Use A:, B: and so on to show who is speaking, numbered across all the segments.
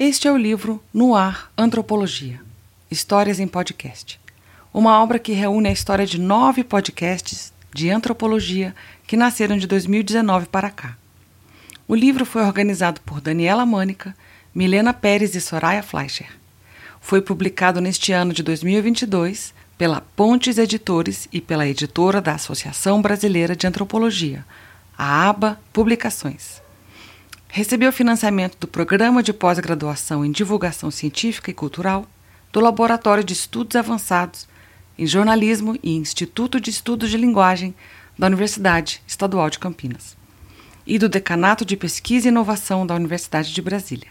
A: Este é o livro No Ar Antropologia Histórias em Podcast. Uma obra que reúne a história de nove podcasts de antropologia que nasceram de 2019 para cá. O livro foi organizado por Daniela Mânica, Milena Pérez e Soraya Fleischer. Foi publicado neste ano de 2022 pela Pontes Editores e pela editora da Associação Brasileira de Antropologia, a ABA Publicações. Recebeu financiamento do Programa de Pós-Graduação em Divulgação Científica e Cultural, do Laboratório de Estudos Avançados em Jornalismo e Instituto de Estudos de Linguagem da Universidade Estadual de Campinas e do Decanato de Pesquisa e Inovação da Universidade de Brasília.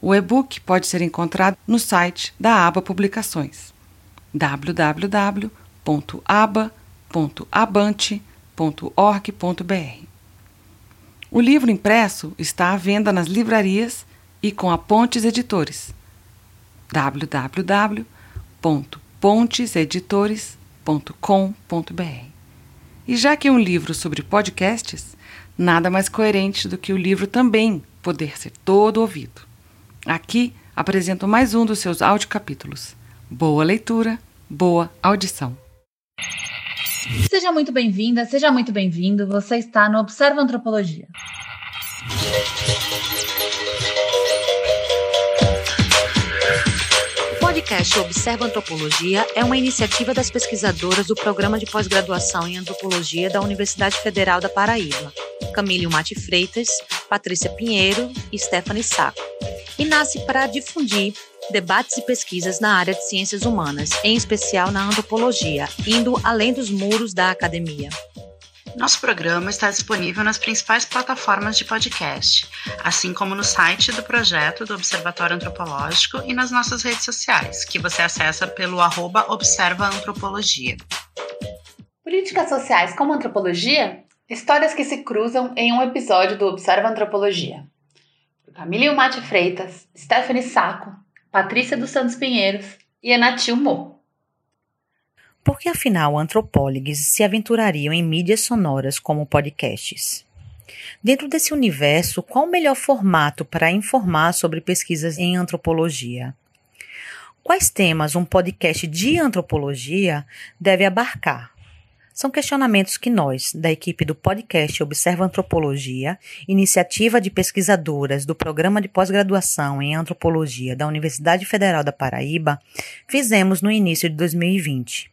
A: O e-book pode ser encontrado no site da ABA Publicações www.aba.abante.org.br. O livro impresso está à venda nas livrarias e com a Pontes Editores. www.ponteseditores.com.br. E já que é um livro sobre podcasts, nada mais coerente do que o livro também poder ser todo ouvido. Aqui apresento mais um dos seus audiocapítulos. Boa leitura, boa audição.
B: Seja muito bem-vinda, seja muito bem-vindo. Você está no Observa Antropologia.
C: O podcast Observa Antropologia é uma iniciativa das pesquisadoras do Programa de Pós-Graduação em Antropologia da Universidade Federal da Paraíba, Camille Mate Freitas, Patrícia Pinheiro e Stephanie Saco, e nasce para difundir debates e pesquisas na área de ciências humanas, em especial na antropologia, indo além dos muros da academia.
D: Nosso programa está disponível nas principais plataformas de podcast, assim como no site do projeto do Observatório Antropológico e nas nossas redes sociais, que você acessa pelo arroba Observa Antropologia.
B: Políticas sociais como antropologia? Histórias que se cruzam em um episódio do Observa Antropologia. Por Camille Mate Freitas, Stephanie Saco, Patrícia dos Santos Pinheiros e Enatil Mo.
C: Por que afinal antropólogos se aventurariam em mídias sonoras como podcasts? Dentro desse universo, qual o melhor formato para informar sobre pesquisas em antropologia? Quais temas um podcast de antropologia deve abarcar? São questionamentos que nós, da equipe do podcast Observa Antropologia, iniciativa de pesquisadoras do Programa de Pós-Graduação em Antropologia da Universidade Federal da Paraíba, fizemos no início de 2020.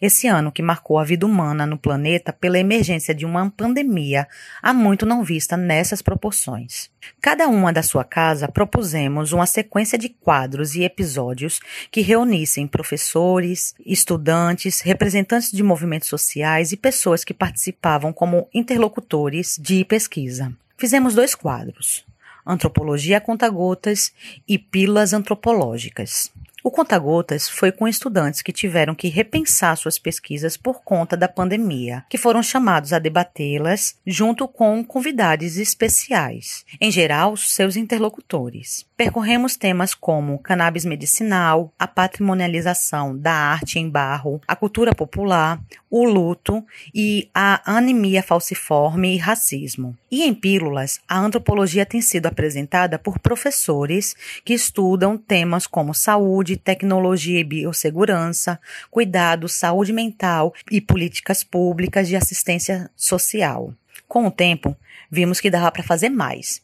C: Esse ano que marcou a vida humana no planeta pela emergência de uma pandemia há muito não vista nessas proporções. Cada uma da sua casa propusemos uma sequência de quadros e episódios que reunissem professores, estudantes, representantes de movimentos sociais e pessoas que participavam como interlocutores de pesquisa. Fizemos dois quadros: Antropologia a Conta-Gotas e Pílulas Antropológicas. O Conta-Gotas foi com estudantes que tiveram que repensar suas pesquisas por conta da pandemia, que foram chamados a debatê-las junto com convidados especiais, em geral, seus interlocutores. Percorremos temas como cannabis medicinal, a patrimonialização da arte em barro, a cultura popular, o luto e a anemia falciforme e racismo. E em pílulas, a antropologia tem sido apresentada por professores que estudam temas como saúde, tecnologia e biossegurança, cuidado, saúde mental e políticas públicas de assistência social. Com o tempo, vimos que dava para fazer mais.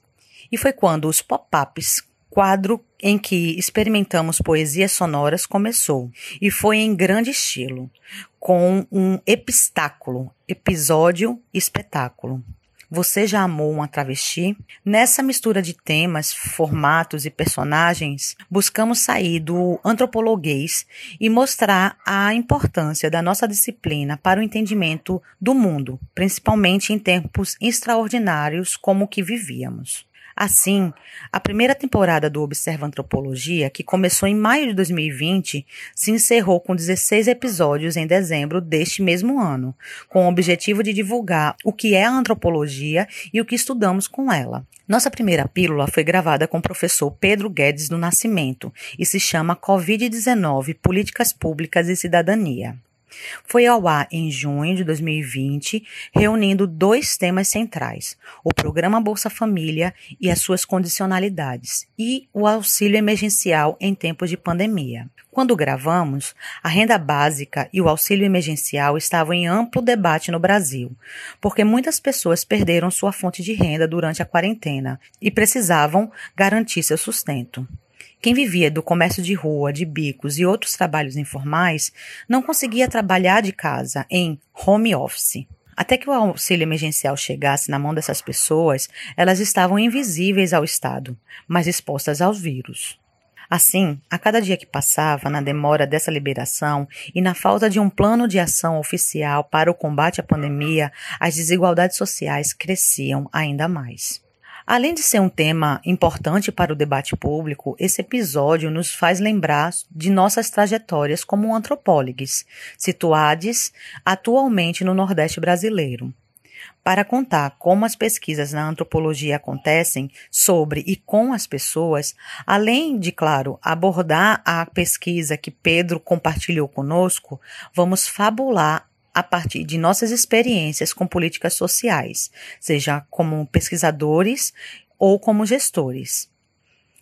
C: E foi quando os pop-ups quadro em que experimentamos poesias sonoras começou, e foi em grande estilo, com um epistáculo, episódio espetáculo. Você já amou uma travesti? Nessa mistura de temas, formatos e personagens, buscamos sair do antropologuês e mostrar a importância da nossa disciplina para o entendimento do mundo, principalmente em tempos extraordinários como o que vivíamos. Assim, a primeira temporada do Observa Antropologia, que começou em maio de 2020, se encerrou com 16 episódios em dezembro deste mesmo ano, com o objetivo de divulgar o que é a antropologia e o que estudamos com ela. Nossa primeira pílula foi gravada com o professor Pedro Guedes do Nascimento e se chama Covid-19 Políticas Públicas e Cidadania. Foi ao ar em junho de 2020, reunindo dois temas centrais: o programa Bolsa Família e as suas condicionalidades, e o auxílio emergencial em tempos de pandemia. Quando gravamos, a renda básica e o auxílio emergencial estavam em amplo debate no Brasil, porque muitas pessoas perderam sua fonte de renda durante a quarentena e precisavam garantir seu sustento. Quem vivia do comércio de rua, de bicos e outros trabalhos informais não conseguia trabalhar de casa em home office. Até que o auxílio emergencial chegasse na mão dessas pessoas, elas estavam invisíveis ao Estado, mas expostas aos vírus. Assim, a cada dia que passava, na demora dessa liberação e na falta de um plano de ação oficial para o combate à pandemia, as desigualdades sociais cresciam ainda mais. Além de ser um tema importante para o debate público, esse episódio nos faz lembrar de nossas trajetórias como antropólogas, situadas atualmente no Nordeste brasileiro. Para contar como as pesquisas na antropologia acontecem sobre e com as pessoas, além de, claro, abordar a pesquisa que Pedro compartilhou conosco, vamos fabular a partir de nossas experiências com políticas sociais, seja como pesquisadores ou como gestores.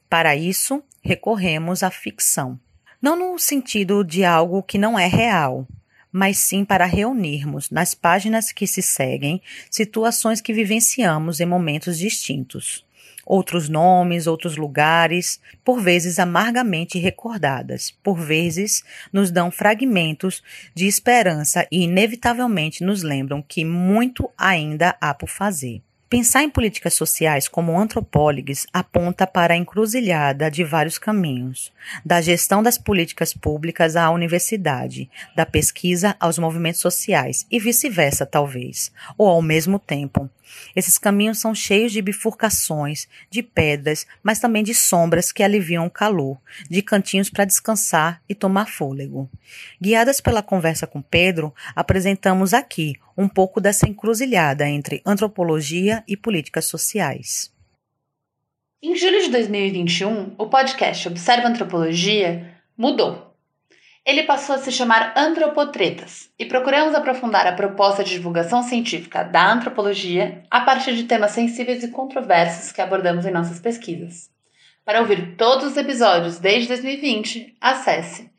C: Para isso, recorremos à ficção. Não no sentido de algo que não é real, mas sim para reunirmos nas páginas que se seguem situações que vivenciamos em momentos distintos outros nomes, outros lugares, por vezes amargamente recordadas, por vezes nos dão fragmentos de esperança e inevitavelmente nos lembram que muito ainda há por fazer. Pensar em políticas sociais como antropólogos aponta para a encruzilhada de vários caminhos, da gestão das políticas públicas à universidade, da pesquisa aos movimentos sociais e vice-versa, talvez, ou ao mesmo tempo. Esses caminhos são cheios de bifurcações, de pedras, mas também de sombras que aliviam o calor, de cantinhos para descansar e tomar fôlego. Guiadas pela conversa com Pedro, apresentamos aqui um pouco dessa encruzilhada entre antropologia e políticas sociais.
B: Em julho de 2021, o podcast Observa Antropologia mudou. Ele passou a se chamar Antropotretas e procuramos aprofundar a proposta de divulgação científica da antropologia a partir de temas sensíveis e controversos que abordamos em nossas pesquisas. Para ouvir todos os episódios desde 2020, acesse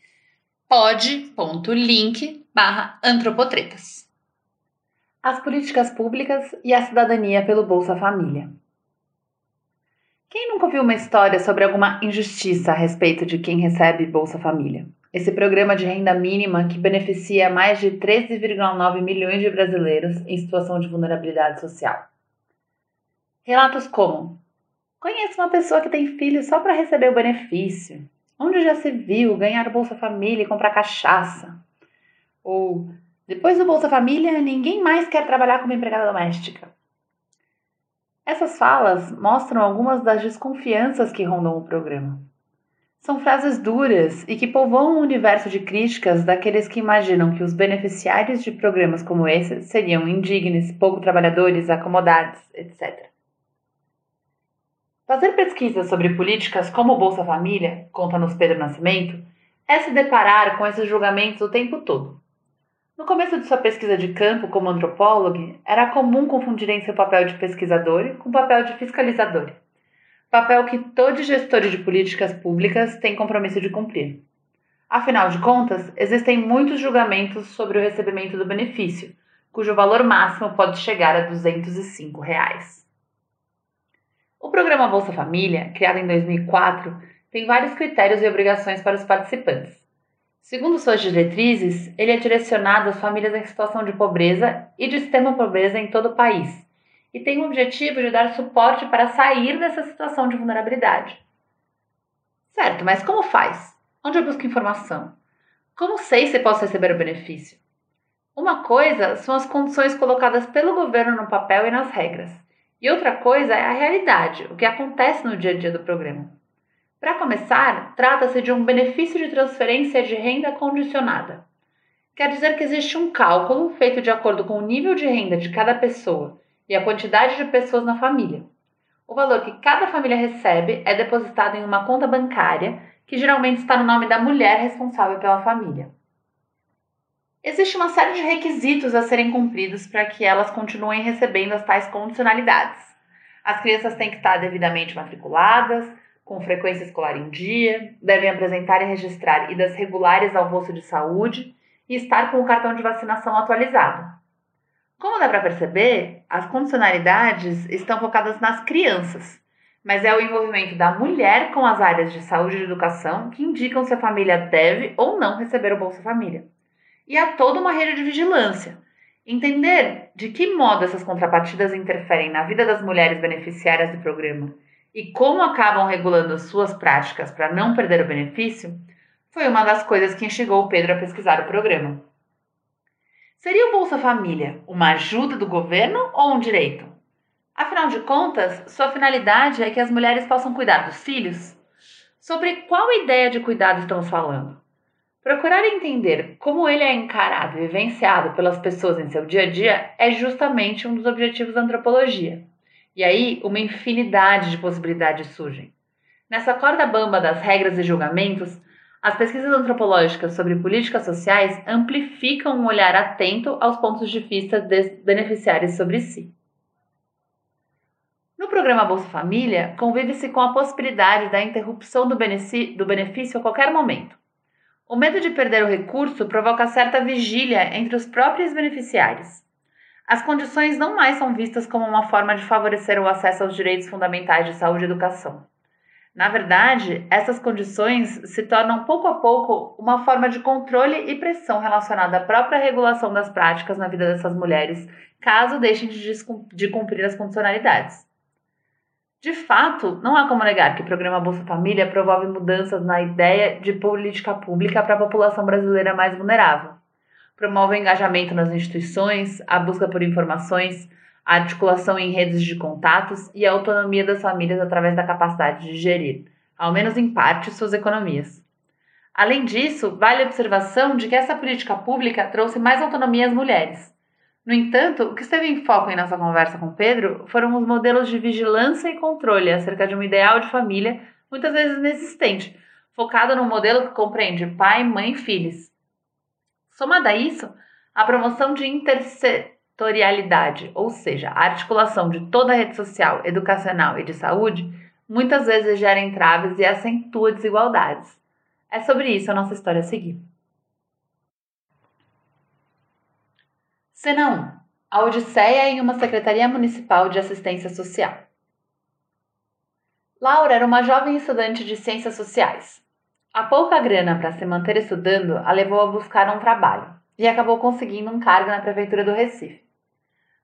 B: pod.link antropotretas as políticas públicas e a cidadania pelo Bolsa Família. Quem nunca ouviu uma história sobre alguma injustiça a respeito de quem recebe Bolsa Família? Esse programa de renda mínima que beneficia mais de 13,9 milhões de brasileiros em situação de vulnerabilidade social. Relatos como: Conheço uma pessoa que tem filho só para receber o benefício. Onde já se viu ganhar Bolsa Família e comprar cachaça? Ou depois do Bolsa Família, ninguém mais quer trabalhar como empregada doméstica. Essas falas mostram algumas das desconfianças que rondam o programa. São frases duras e que povoam o universo de críticas daqueles que imaginam que os beneficiários de programas como esse seriam indignos, pouco trabalhadores, acomodados, etc. Fazer pesquisas sobre políticas como Bolsa Família, conta-nos Pedro Nascimento, é se deparar com esses julgamentos o tempo todo. No começo de sua pesquisa de campo como antropólogo, era comum confundirem seu papel de pesquisador com o papel de fiscalizador, papel que todo gestor de políticas públicas tem compromisso de cumprir. Afinal de contas, existem muitos julgamentos sobre o recebimento do benefício, cujo valor máximo pode chegar a 205 reais. O programa Bolsa Família, criado em 2004, tem vários critérios e obrigações para os participantes. Segundo suas diretrizes, ele é direcionado às famílias em situação de pobreza e de extrema pobreza em todo o país, e tem o objetivo de dar suporte para sair dessa situação de vulnerabilidade. Certo, mas como faz? Onde eu busco informação? Como sei se posso receber o benefício? Uma coisa são as condições colocadas pelo governo no papel e nas regras, e outra coisa é a realidade, o que acontece no dia a dia do programa. Para começar, trata-se de um benefício de transferência de renda condicionada. Quer dizer que existe um cálculo feito de acordo com o nível de renda de cada pessoa e a quantidade de pessoas na família. O valor que cada família recebe é depositado em uma conta bancária que geralmente está no nome da mulher responsável pela família. Existe uma série de requisitos a serem cumpridos para que elas continuem recebendo as tais condicionalidades. As crianças têm que estar devidamente matriculadas, com frequência escolar em dia, devem apresentar e registrar idas regulares ao posto de saúde e estar com o cartão de vacinação atualizado. Como dá para perceber, as condicionalidades estão focadas nas crianças, mas é o envolvimento da mulher com as áreas de saúde e educação que indicam se a família deve ou não receber o Bolsa Família e há toda uma rede de vigilância. Entender de que modo essas contrapartidas interferem na vida das mulheres beneficiárias do programa e como acabam regulando suas práticas para não perder o benefício foi uma das coisas que instigou o Pedro a pesquisar o programa. Seria o Bolsa Família uma ajuda do governo ou um direito? Afinal de contas, sua finalidade é que as mulheres possam cuidar dos filhos? Sobre qual ideia de cuidado estamos falando? Procurar entender como ele é encarado e vivenciado pelas pessoas em seu dia a dia é justamente um dos objetivos da antropologia. E aí, uma infinidade de possibilidades surgem. Nessa corda bamba das regras e julgamentos, as pesquisas antropológicas sobre políticas sociais amplificam um olhar atento aos pontos de vista dos beneficiários sobre si. No programa Bolsa Família, convive-se com a possibilidade da interrupção do benefício a qualquer momento. O medo de perder o recurso provoca certa vigília entre os próprios beneficiários. As condições não mais são vistas como uma forma de favorecer o acesso aos direitos fundamentais de saúde e educação. Na verdade, essas condições se tornam pouco a pouco uma forma de controle e pressão relacionada à própria regulação das práticas na vida dessas mulheres, caso deixem de cumprir as condicionalidades. De fato, não há como negar que o programa Bolsa Família promove mudanças na ideia de política pública para a população brasileira mais vulnerável. Promove o engajamento nas instituições, a busca por informações, a articulação em redes de contatos e a autonomia das famílias através da capacidade de gerir, ao menos em parte, suas economias. Além disso, vale a observação de que essa política pública trouxe mais autonomia às mulheres, no entanto, o que esteve em foco em nossa conversa com Pedro foram os modelos de vigilância e controle acerca de um ideal de família muitas vezes inexistente, focado num modelo que compreende pai, mãe e filhos. Somada a isso, a promoção de intersetorialidade, ou seja, a articulação de toda a rede social, educacional e de saúde, muitas vezes gera entraves e acentua desigualdades. É sobre isso a nossa história a seguir. Cena 1. A Odisseia em uma Secretaria Municipal de Assistência Social. Laura era uma jovem estudante de Ciências Sociais. A pouca grana para se manter estudando a levou a buscar um trabalho e acabou conseguindo um cargo na Prefeitura do Recife.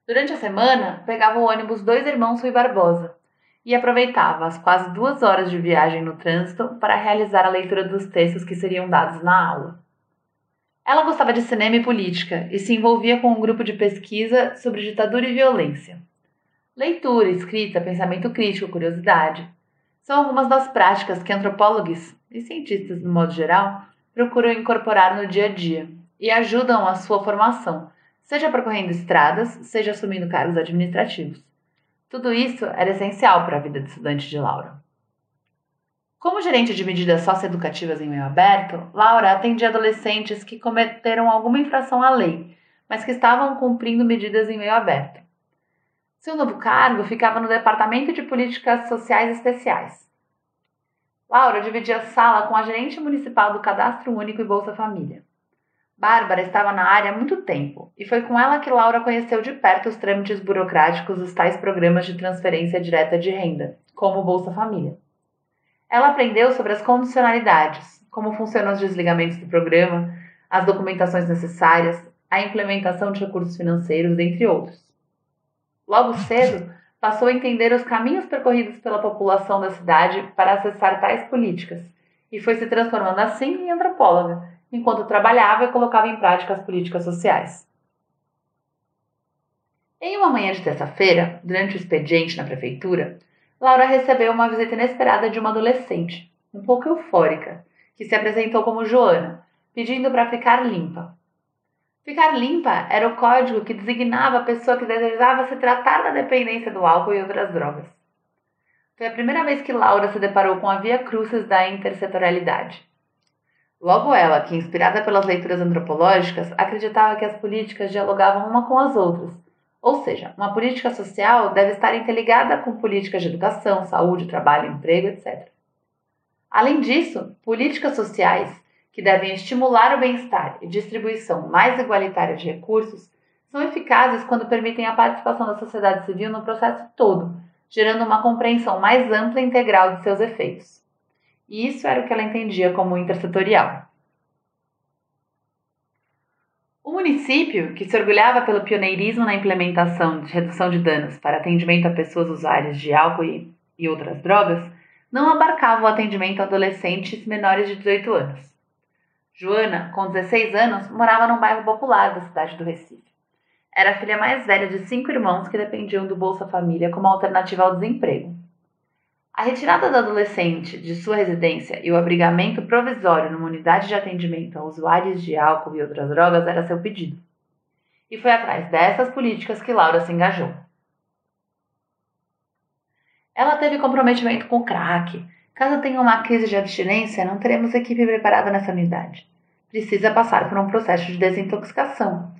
B: Durante a semana, pegava o ônibus Dois Irmãos Rui Barbosa e aproveitava as quase duas horas de viagem no trânsito para realizar a leitura dos textos que seriam dados na aula. Ela gostava de cinema e política e se envolvia com um grupo de pesquisa sobre ditadura e violência. Leitura, escrita, pensamento crítico, curiosidade são algumas das práticas que antropólogos e cientistas, no modo geral, procuram incorporar no dia a dia e ajudam a sua formação, seja percorrendo estradas, seja assumindo cargos administrativos. Tudo isso era essencial para a vida de estudante de Laura. Como gerente de medidas socioeducativas em meio aberto, Laura atendia adolescentes que cometeram alguma infração à lei, mas que estavam cumprindo medidas em meio aberto. Seu novo cargo ficava no Departamento de Políticas Sociais Especiais. Laura dividia sala com a gerente municipal do Cadastro Único e Bolsa Família. Bárbara estava na área há muito tempo e foi com ela que Laura conheceu de perto os trâmites burocráticos dos tais programas de transferência direta de renda, como o Bolsa Família. Ela aprendeu sobre as condicionalidades, como funcionam os desligamentos do programa, as documentações necessárias, a implementação de recursos financeiros, entre outros. Logo cedo, passou a entender os caminhos percorridos pela população da cidade para acessar tais políticas e foi se transformando assim em antropóloga, enquanto trabalhava e colocava em prática as políticas sociais. Em uma manhã de terça-feira, durante o expediente na prefeitura, Laura recebeu uma visita inesperada de uma adolescente, um pouco eufórica, que se apresentou como Joana, pedindo para ficar limpa. Ficar limpa era o código que designava a pessoa que desejava se tratar da dependência do álcool e outras drogas. Foi a primeira vez que Laura se deparou com a via crucis da intersetorialidade. Logo ela, que inspirada pelas leituras antropológicas, acreditava que as políticas dialogavam uma com as outras. Ou seja, uma política social deve estar interligada com políticas de educação, saúde, trabalho, emprego, etc. Além disso, políticas sociais que devem estimular o bem-estar e distribuição mais igualitária de recursos são eficazes quando permitem a participação da sociedade civil no processo todo, gerando uma compreensão mais ampla e integral de seus efeitos. E isso era o que ela entendia como intersetorial. O município, que se orgulhava pelo pioneirismo na implementação de redução de danos para atendimento a pessoas usuárias de álcool e, e outras drogas, não abarcava o atendimento a adolescentes menores de 18 anos. Joana, com 16 anos, morava num bairro popular da cidade do Recife. Era a filha mais velha de cinco irmãos que dependiam do Bolsa Família como alternativa ao desemprego. A retirada do adolescente de sua residência e o abrigamento provisório numa unidade de atendimento a usuários de álcool e outras drogas era seu pedido. E foi atrás dessas políticas que Laura se engajou. Ela teve comprometimento com o crack. Caso tenha uma crise de abstinência, não teremos equipe preparada nessa unidade. Precisa passar por um processo de desintoxicação.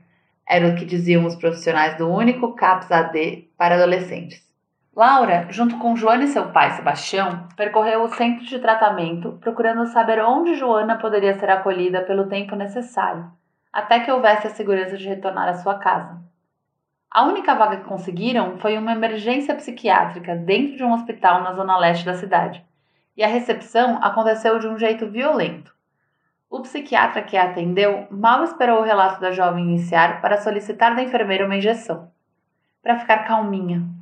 B: Era o que diziam os profissionais do único CAPS AD para adolescentes. Laura, junto com Joana e seu pai, Sebastião, percorreu o centro de tratamento procurando saber onde Joana poderia ser acolhida pelo tempo necessário, até que houvesse a segurança de retornar à sua casa. A única vaga que conseguiram foi uma emergência psiquiátrica dentro de um hospital na zona leste da cidade, e a recepção aconteceu de um jeito violento. O psiquiatra que a atendeu mal esperou o relato da jovem iniciar para solicitar da enfermeira uma injeção, para ficar calminha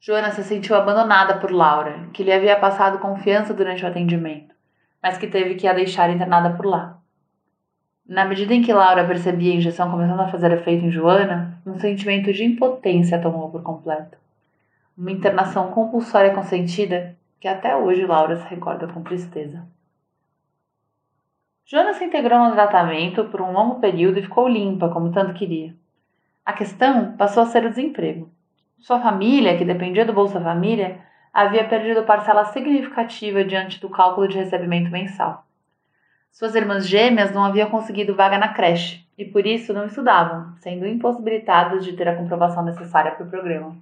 B: Joana se sentiu abandonada por Laura, que lhe havia passado confiança durante o atendimento, mas que teve que a deixar internada por lá. Na medida em que Laura percebia a injeção começando a fazer efeito em Joana, um sentimento de impotência a tomou por completo. Uma internação compulsória consentida que até hoje Laura se recorda com tristeza. Joana se integrou no tratamento por um longo período e ficou limpa, como tanto queria. A questão passou a ser o desemprego. Sua família, que dependia do Bolsa Família, havia perdido parcela significativa diante do cálculo de recebimento mensal. Suas irmãs gêmeas não haviam conseguido vaga na creche e por isso não estudavam, sendo impossibilitadas de ter a comprovação necessária para o programa.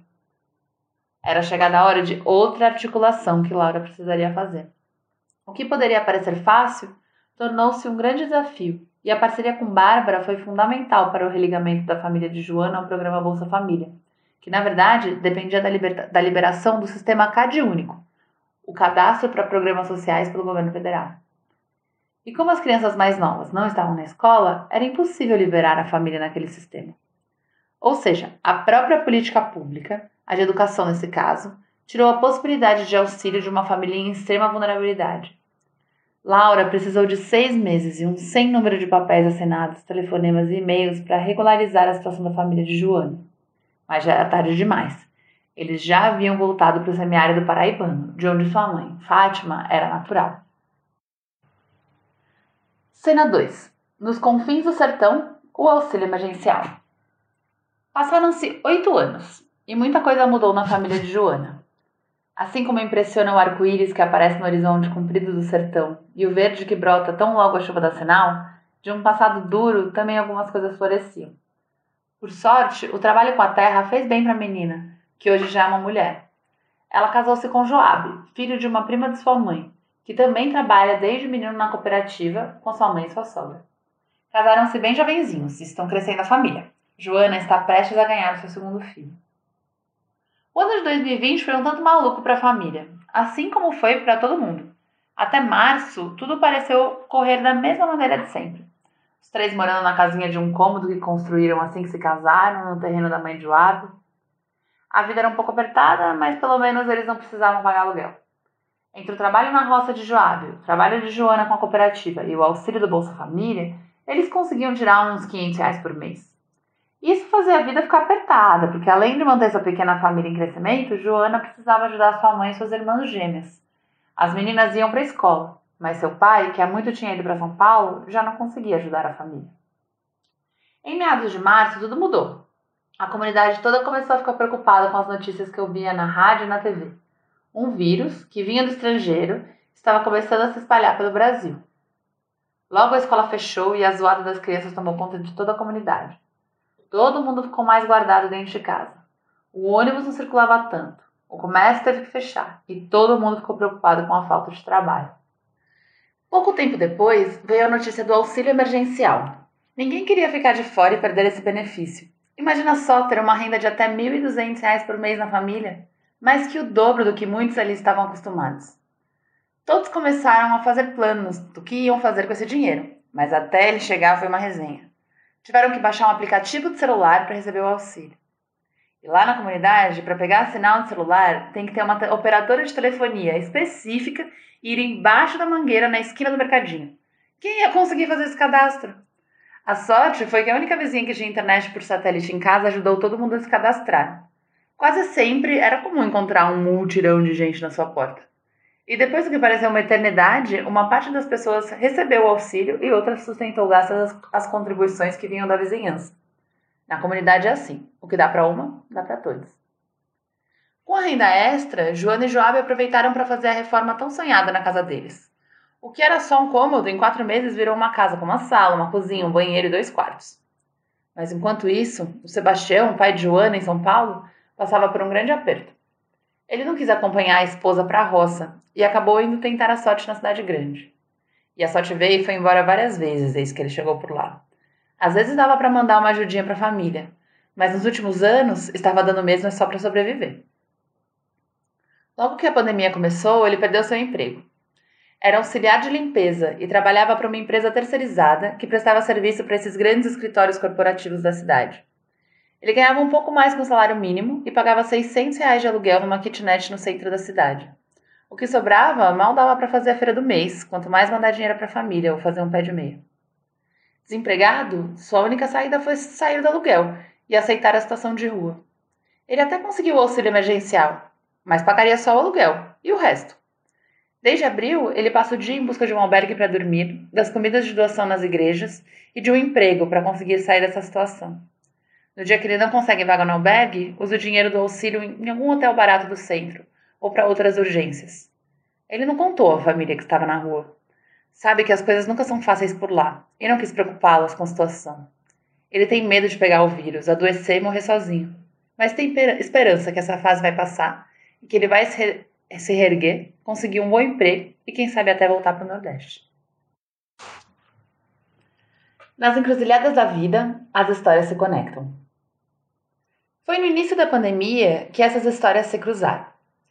B: Era chegada a hora de outra articulação que Laura precisaria fazer. O que poderia parecer fácil tornou-se um grande desafio, e a parceria com Bárbara foi fundamental para o religamento da família de Joana ao programa Bolsa Família que na verdade dependia da, da liberação do sistema CAD único, o cadastro para programas sociais pelo governo federal. E como as crianças mais novas não estavam na escola, era impossível liberar a família naquele sistema. Ou seja, a própria política pública, a de educação nesse caso, tirou a possibilidade de auxílio de uma família em extrema vulnerabilidade. Laura precisou de seis meses e um sem número de papéis assinados, telefonemas e e-mails para regularizar a situação da família de Joana mas já era tarde demais. Eles já haviam voltado para o semiárido paraibano, de onde sua mãe, Fátima, era natural. Cena 2. Nos confins do sertão, o auxílio emergencial. Passaram-se oito anos e muita coisa mudou na família de Joana. Assim como impressiona o arco-íris que aparece no horizonte comprido do sertão e o verde que brota tão logo a chuva da sinal, de um passado duro também algumas coisas floresciam. Por sorte, o trabalho com a terra fez bem para a menina, que hoje já é uma mulher. Ela casou-se com Joabe, filho de uma prima de sua mãe, que também trabalha desde menino na cooperativa com sua mãe e sua sogra. Casaram-se bem jovenzinhos e estão crescendo a família. Joana está prestes a ganhar o seu segundo filho. O ano de 2020 foi um tanto maluco para a família, assim como foi para todo mundo. Até março, tudo pareceu correr da mesma maneira de sempre. Os três morando na casinha de um cômodo que construíram assim que se casaram, no terreno da mãe de Joab. A vida era um pouco apertada, mas pelo menos eles não precisavam pagar aluguel. Entre o trabalho na roça de Joab, o trabalho de Joana com a cooperativa e o auxílio do Bolsa Família, eles conseguiam tirar uns 500 reais por mês. Isso fazia a vida ficar apertada, porque além de manter sua pequena família em crescimento, Joana precisava ajudar sua mãe e suas irmãs gêmeas. As meninas iam para a escola, mas seu pai, que há muito tinha ido para São Paulo, já não conseguia ajudar a família. Em meados de março, tudo mudou. A comunidade toda começou a ficar preocupada com as notícias que eu via na rádio e na TV. Um vírus, que vinha do estrangeiro, estava começando a se espalhar pelo Brasil. Logo a escola fechou e a zoada das crianças tomou conta de toda a comunidade. Todo mundo ficou mais guardado dentro de casa. O ônibus não circulava tanto, o comércio teve que fechar e todo mundo ficou preocupado com a falta de trabalho. Pouco tempo depois, veio a notícia do auxílio emergencial. Ninguém queria ficar de fora e perder esse benefício. Imagina só ter uma renda de até R$ 1.200 por mês na família, mais que o dobro do que muitos ali estavam acostumados. Todos começaram a fazer planos do que iam fazer com esse dinheiro, mas até ele chegar foi uma resenha. Tiveram que baixar um aplicativo de celular para receber o auxílio. Lá na comunidade, para pegar sinal de celular, tem que ter uma operadora de telefonia específica e ir embaixo da mangueira na esquina do mercadinho. Quem ia conseguir fazer esse cadastro? A sorte foi que a única vizinha que tinha internet por satélite em casa ajudou todo mundo a se cadastrar. Quase sempre era comum encontrar um multirão de gente na sua porta. E depois do que pareceu uma eternidade, uma parte das pessoas recebeu o auxílio e outra sustentou gastas as, as contribuições que vinham da vizinhança. Na comunidade é assim: o que dá para uma, dá para todos. Com a renda extra, Joana e Joab aproveitaram para fazer a reforma tão sonhada na casa deles. O que era só um cômodo, em quatro meses virou uma casa com uma sala, uma cozinha, um banheiro e dois quartos. Mas enquanto isso, o Sebastião, pai de Joana em São Paulo, passava por um grande aperto. Ele não quis acompanhar a esposa para a roça e acabou indo tentar a sorte na cidade grande. E a sorte veio e foi embora várias vezes desde que ele chegou por lá. Às vezes dava para mandar uma ajudinha para a família, mas nos últimos anos estava dando mesmo só para sobreviver. Logo que a pandemia começou, ele perdeu seu emprego. Era auxiliar de limpeza e trabalhava para uma empresa terceirizada que prestava serviço para esses grandes escritórios corporativos da cidade. Ele ganhava um pouco mais que o salário mínimo e pagava 600 reais de aluguel numa kitnet no centro da cidade. O que sobrava mal dava para fazer a feira do mês, quanto mais mandar dinheiro para a família ou fazer um pé de meia. Desempregado, sua única saída foi sair do aluguel e aceitar a situação de rua. Ele até conseguiu o auxílio emergencial, mas pagaria só o aluguel e o resto. Desde abril, ele passa o dia em busca de um albergue para dormir, das comidas de doação nas igrejas e de um emprego para conseguir sair dessa situação. No dia que ele não consegue vaga no albergue, usa o dinheiro do auxílio em algum hotel barato do centro ou para outras urgências. Ele não contou à família que estava na rua. Sabe que as coisas nunca são fáceis por lá e não quis preocupá-las com a situação. Ele tem medo de pegar o vírus, adoecer e morrer sozinho. Mas tem esperança que essa fase vai passar e que ele vai se, re se reerguer, conseguir um bom emprego e quem sabe até voltar para o Nordeste. Nas encruzilhadas da vida, as histórias se conectam. Foi no início da pandemia que essas histórias se cruzaram.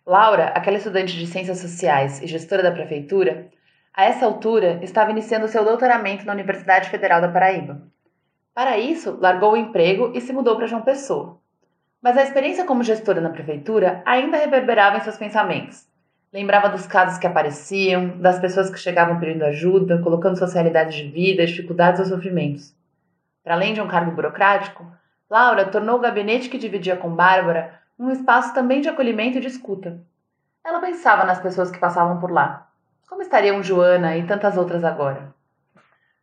B: Laura, aquela estudante de Ciências Sociais e gestora da prefeitura, a essa altura estava iniciando seu doutoramento na Universidade Federal da Paraíba. Para isso, largou o emprego e se mudou para João Pessoa. Mas a experiência como gestora na prefeitura ainda reverberava em seus pensamentos. Lembrava dos casos que apareciam, das pessoas que chegavam pedindo ajuda, colocando suas realidades de vida, dificuldades ou sofrimentos. Para além de um cargo burocrático, Laura tornou o gabinete que dividia com Bárbara um espaço também de acolhimento e de escuta. Ela pensava nas pessoas que passavam por lá. Como estariam Joana e tantas outras agora?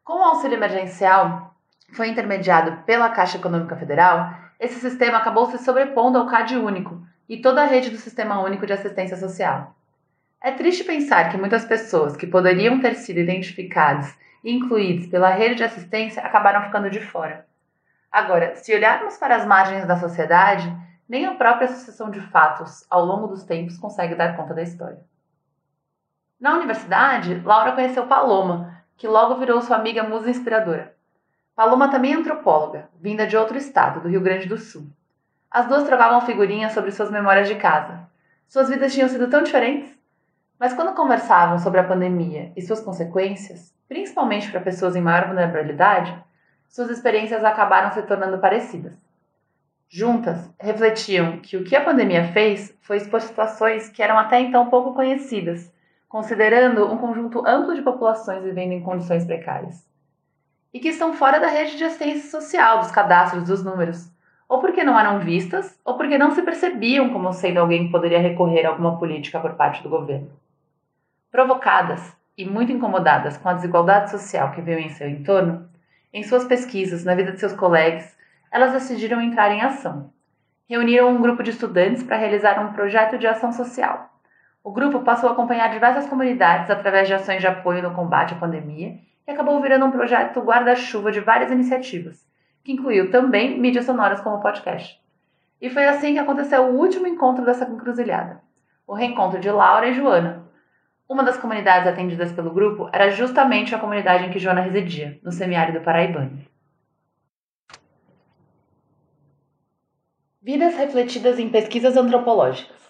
B: Com o auxílio emergencial, foi intermediado pela Caixa Econômica Federal, esse sistema acabou se sobrepondo ao CAD único e toda a rede do Sistema Único de Assistência Social. É triste pensar que muitas pessoas que poderiam ter sido identificadas e incluídas pela rede de assistência acabaram ficando de fora. Agora, se olharmos para as margens da sociedade, nem a própria sucessão de fatos ao longo dos tempos consegue dar conta da história. Na universidade, Laura conheceu Paloma, que logo virou sua amiga musa inspiradora. Paloma também é antropóloga, vinda de outro estado, do Rio Grande do Sul. As duas trocavam figurinhas sobre suas memórias de casa. Suas vidas tinham sido tão diferentes. Mas quando conversavam sobre a pandemia e suas consequências, principalmente para pessoas em maior vulnerabilidade, suas experiências acabaram se tornando parecidas. Juntas, refletiam que o que a pandemia fez foi expor situações que eram até então pouco conhecidas, considerando um conjunto amplo de populações vivendo em condições precárias. E que estão fora da rede de assistência social, dos cadastros, dos números, ou porque não eram vistas, ou porque não se percebiam como sendo alguém que poderia recorrer a alguma política por parte do governo. Provocadas e muito incomodadas com a desigualdade social que veio em seu entorno, em suas pesquisas, na vida de seus colegas, elas decidiram entrar em ação. Reuniram um grupo de estudantes para realizar um projeto de ação social. O grupo passou a acompanhar diversas comunidades através de ações de apoio no combate à pandemia e acabou virando um projeto guarda-chuva de várias iniciativas, que incluiu também mídias sonoras como podcast. E foi assim que aconteceu o último encontro dessa encruzilhada, o reencontro de Laura e Joana. Uma das comunidades atendidas pelo grupo era justamente a comunidade em que Joana residia, no semiárido paraibano. Vidas refletidas em pesquisas antropológicas.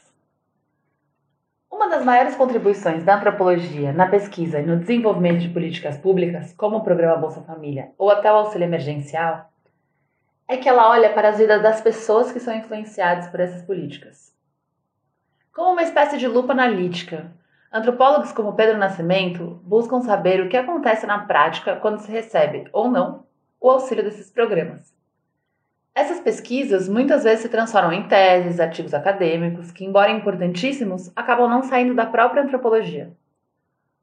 B: Das maiores contribuições da antropologia na pesquisa e no desenvolvimento de políticas públicas, como o programa Bolsa Família ou até o auxílio emergencial, é que ela olha para as vidas das pessoas que são influenciadas por essas políticas. Como uma espécie de lupa analítica, antropólogos como Pedro Nascimento buscam saber o que acontece na prática quando se recebe, ou não, o auxílio desses programas. Essas pesquisas muitas vezes se transformam em teses, artigos acadêmicos, que, embora importantíssimos, acabam não saindo da própria antropologia.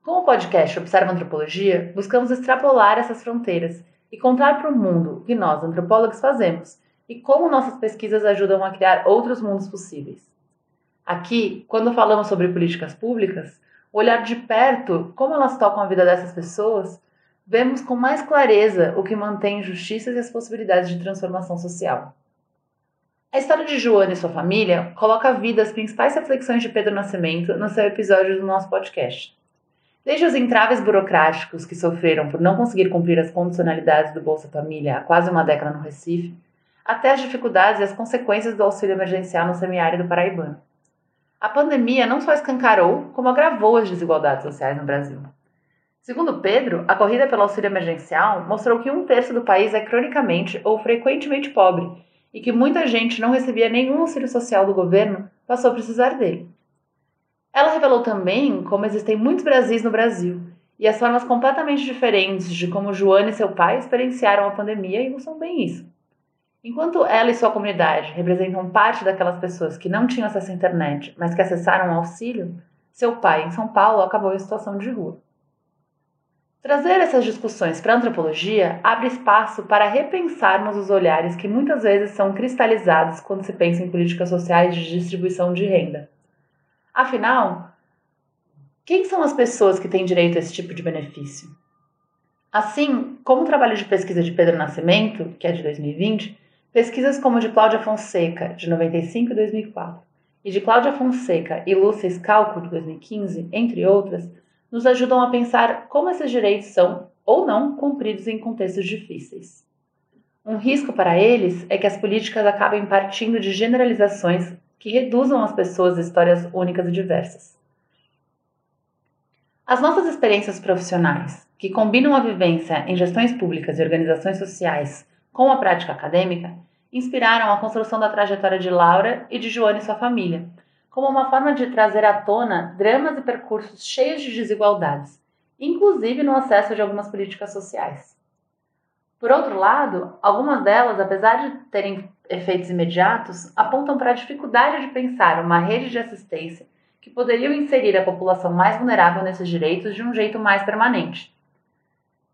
B: Com o podcast Observa Antropologia, buscamos extrapolar essas fronteiras e contar para o mundo o que nós, antropólogos, fazemos e como nossas pesquisas ajudam a criar outros mundos possíveis. Aqui, quando falamos sobre políticas públicas, olhar de perto como elas tocam a vida dessas pessoas vemos com mais clareza o que mantém injustiças e as possibilidades de transformação social. A história de Joana e sua família coloca à vida as principais reflexões de Pedro Nascimento no seu episódio do nosso podcast. Desde os entraves burocráticos que sofreram por não conseguir cumprir as condicionalidades do Bolsa Família há quase uma década no Recife, até as dificuldades e as consequências do auxílio emergencial no semiárido paraibano. A pandemia não só escancarou, como agravou as desigualdades sociais no Brasil. Segundo Pedro, a corrida pelo auxílio emergencial mostrou que um terço do país é cronicamente ou frequentemente pobre e que muita gente não recebia nenhum auxílio social do governo passou a precisar dele. Ela revelou também como existem muitos Brasis no Brasil e as formas completamente diferentes de como Joana e seu pai experienciaram a pandemia e não são bem isso. Enquanto ela e sua comunidade representam parte daquelas pessoas que não tinham acesso à internet, mas que acessaram o auxílio, seu pai, em São Paulo, acabou em situação de rua. Trazer essas discussões para a antropologia abre espaço para repensarmos os olhares que muitas vezes são cristalizados quando se pensa em políticas sociais de distribuição de renda. Afinal, quem são as pessoas que têm direito a esse tipo de benefício? Assim, como o trabalho de pesquisa de Pedro Nascimento, que é de 2020, pesquisas como de Cláudia Fonseca, de 95 e 2004, e de Cláudia Fonseca e Lúcia Scalco, de 2015, entre outras, nos ajudam a pensar como esses direitos são ou não cumpridos em contextos difíceis. Um risco para eles é que as políticas acabem partindo de generalizações que reduzam as pessoas a histórias únicas e diversas. As nossas experiências profissionais, que combinam a vivência em gestões públicas e organizações sociais com a prática acadêmica, inspiraram a construção da trajetória de Laura e de Joana e sua família, como uma forma de trazer à tona dramas e percursos cheios de desigualdades, inclusive no acesso de algumas políticas sociais. Por outro lado, algumas delas, apesar de terem efeitos imediatos, apontam para a dificuldade de pensar uma rede de assistência que poderiam inserir a população mais vulnerável nesses direitos de um jeito mais permanente.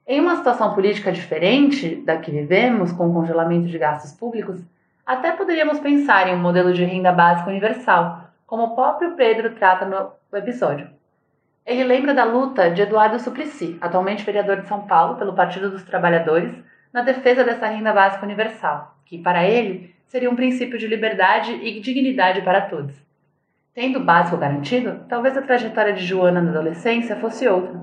B: Em uma situação política diferente da que vivemos, com o congelamento de gastos públicos, até poderíamos pensar em um modelo de renda básica universal, como o próprio Pedro trata no episódio. Ele lembra da luta de Eduardo Suplicy, atualmente vereador de São Paulo pelo Partido dos Trabalhadores, na defesa dessa renda básica universal, que, para ele, seria um princípio de liberdade e dignidade para todos. Tendo o básico garantido, talvez a trajetória de Joana na adolescência fosse outra.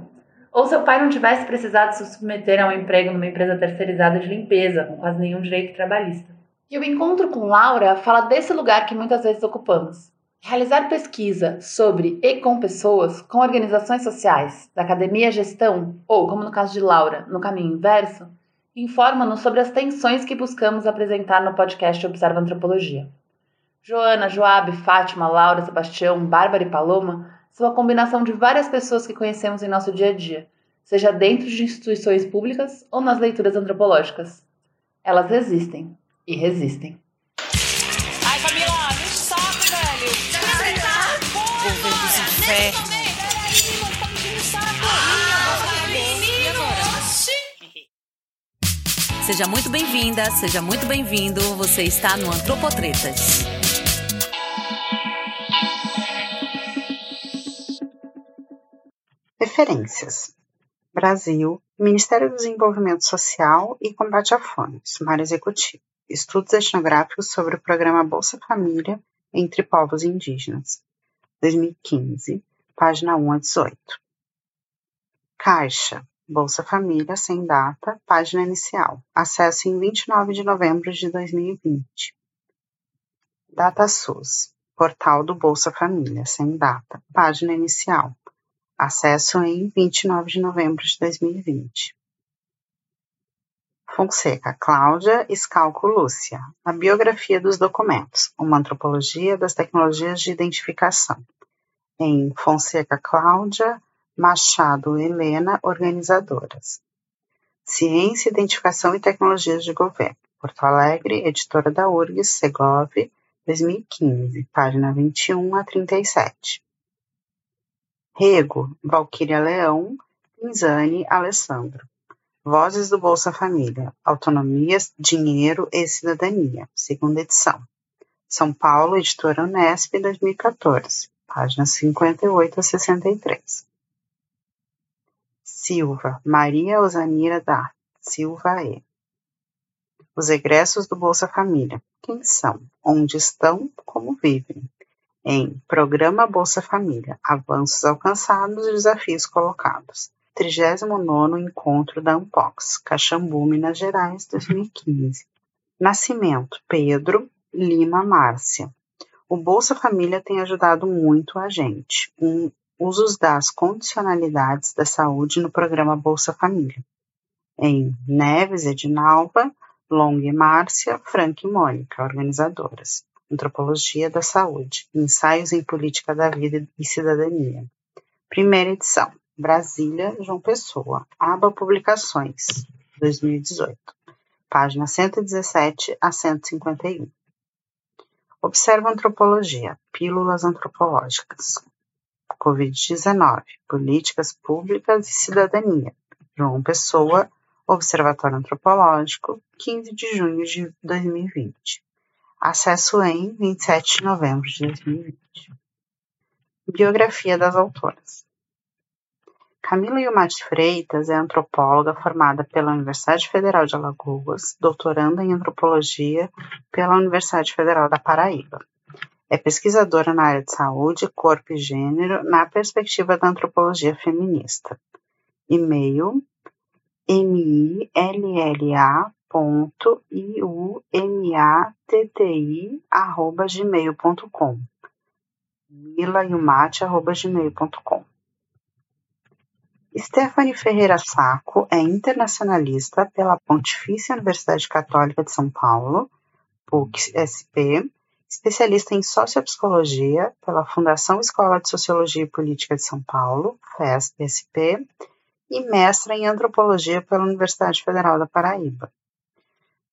B: Ou seu pai não tivesse precisado se submeter a um emprego numa empresa terceirizada de limpeza, com quase nenhum direito trabalhista. E o encontro com Laura fala desse lugar que muitas vezes ocupamos, Realizar pesquisa sobre e com pessoas, com organizações sociais, da academia gestão, ou, como no caso de Laura, no caminho inverso, informa-nos sobre as tensões que buscamos apresentar no podcast Observa Antropologia. Joana, Joabe, Fátima, Laura, Sebastião, Bárbara e Paloma são a combinação de várias pessoas que conhecemos em nosso dia a dia, seja dentro de instituições públicas ou nas leituras antropológicas. Elas existem e resistem.
C: Seja muito bem-vinda, seja muito bem-vindo. Você está no Antropotretas.
D: Referências: Brasil,
E: Ministério do Desenvolvimento Social e Combate à Fome, sumário executivo. Estudos etnográficos sobre o programa Bolsa Família entre povos indígenas. 2015, página 1 a 18. Caixa, Bolsa Família, sem data, página inicial. Acesso em 29 de novembro de 2020. Data SUS, portal do Bolsa Família, sem data, página inicial. Acesso em 29 de novembro de 2020. Fonseca, Cláudia Escalco Lúcia. A biografia dos documentos. Uma antropologia das tecnologias de identificação. Em Fonseca, Cláudia Machado Helena, organizadoras. Ciência, Identificação e Tecnologias de Governo. Porto Alegre, editora da URGS, Segov, 2015, página 21 a 37. Rego, Valquíria Leão, Pinzani, Alessandro. Vozes do Bolsa Família, Autonomia, Dinheiro e Cidadania, segunda edição. São Paulo, editora Unesp, 2014, páginas 58 a 63. Silva, Maria Osanira da Silva E. Os egressos do Bolsa Família. Quem são? Onde estão? Como vivem? Em Programa Bolsa Família. Avanços alcançados e desafios colocados. 39 Encontro da Unpox, Caxambu, Minas Gerais, 2015. Nascimento: Pedro Lima Márcia. O Bolsa Família tem ajudado muito a gente. Usos das condicionalidades da saúde no programa Bolsa Família. Em Neves, Edinalva, Long e Márcia, Frank e Mônica, organizadoras. Antropologia da Saúde, Ensaios em Política da Vida e Cidadania. Primeira edição, Brasília, João Pessoa, aba Publicações, 2018, página 117 a 151. Observa Antropologia, Pílulas Antropológicas, Covid-19, Políticas Públicas e Cidadania. João Pessoa, Observatório Antropológico, 15 de junho de 2020. Acesso em 27 de novembro de 2020. Biografia das autoras. Camila Yumati Freitas é antropóloga formada pela Universidade Federal de Alagoas, doutoranda em antropologia pela Universidade Federal da Paraíba. É pesquisadora na área de saúde, corpo e gênero na perspectiva da antropologia feminista. E-mail milla.iumatti.gmail.com milayumate.gmail.com Stephanie Ferreira Saco é internacionalista pela Pontifícia Universidade Católica de São Paulo, PUC-SP, especialista em sociopsicologia pela Fundação Escola de Sociologia e Política de São Paulo, FESP-SP, e mestra em antropologia pela Universidade Federal da Paraíba.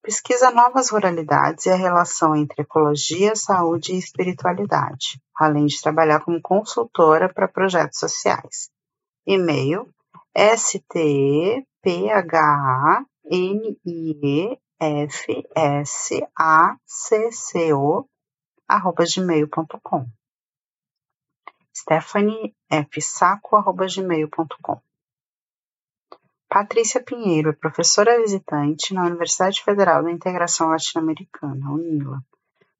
E: Pesquisa novas ruralidades e a relação entre ecologia, saúde e espiritualidade, além de trabalhar como consultora para projetos sociais. E-mail stephanifsacco gmail.com stephanieFsaco.gmail.com Patrícia Pinheiro é professora visitante na Universidade Federal da Integração Latino-Americana, UNILA.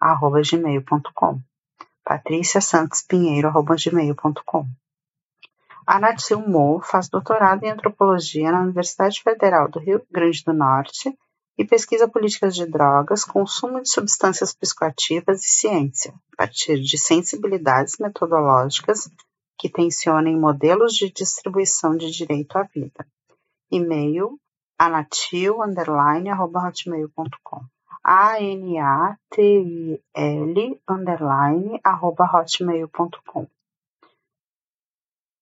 E: arroba gmail.com Patrícia Santos Pinheiro arroba gmail.com Anatil Mo faz doutorado em antropologia na Universidade Federal do Rio Grande do Norte e pesquisa políticas de drogas, consumo de substâncias psicoativas e ciência, a partir de sensibilidades metodológicas que tensionem modelos de distribuição de direito à vida. E-mail anatil_hotmail.com A-N-A-T-I-L underline arroba hotmail.com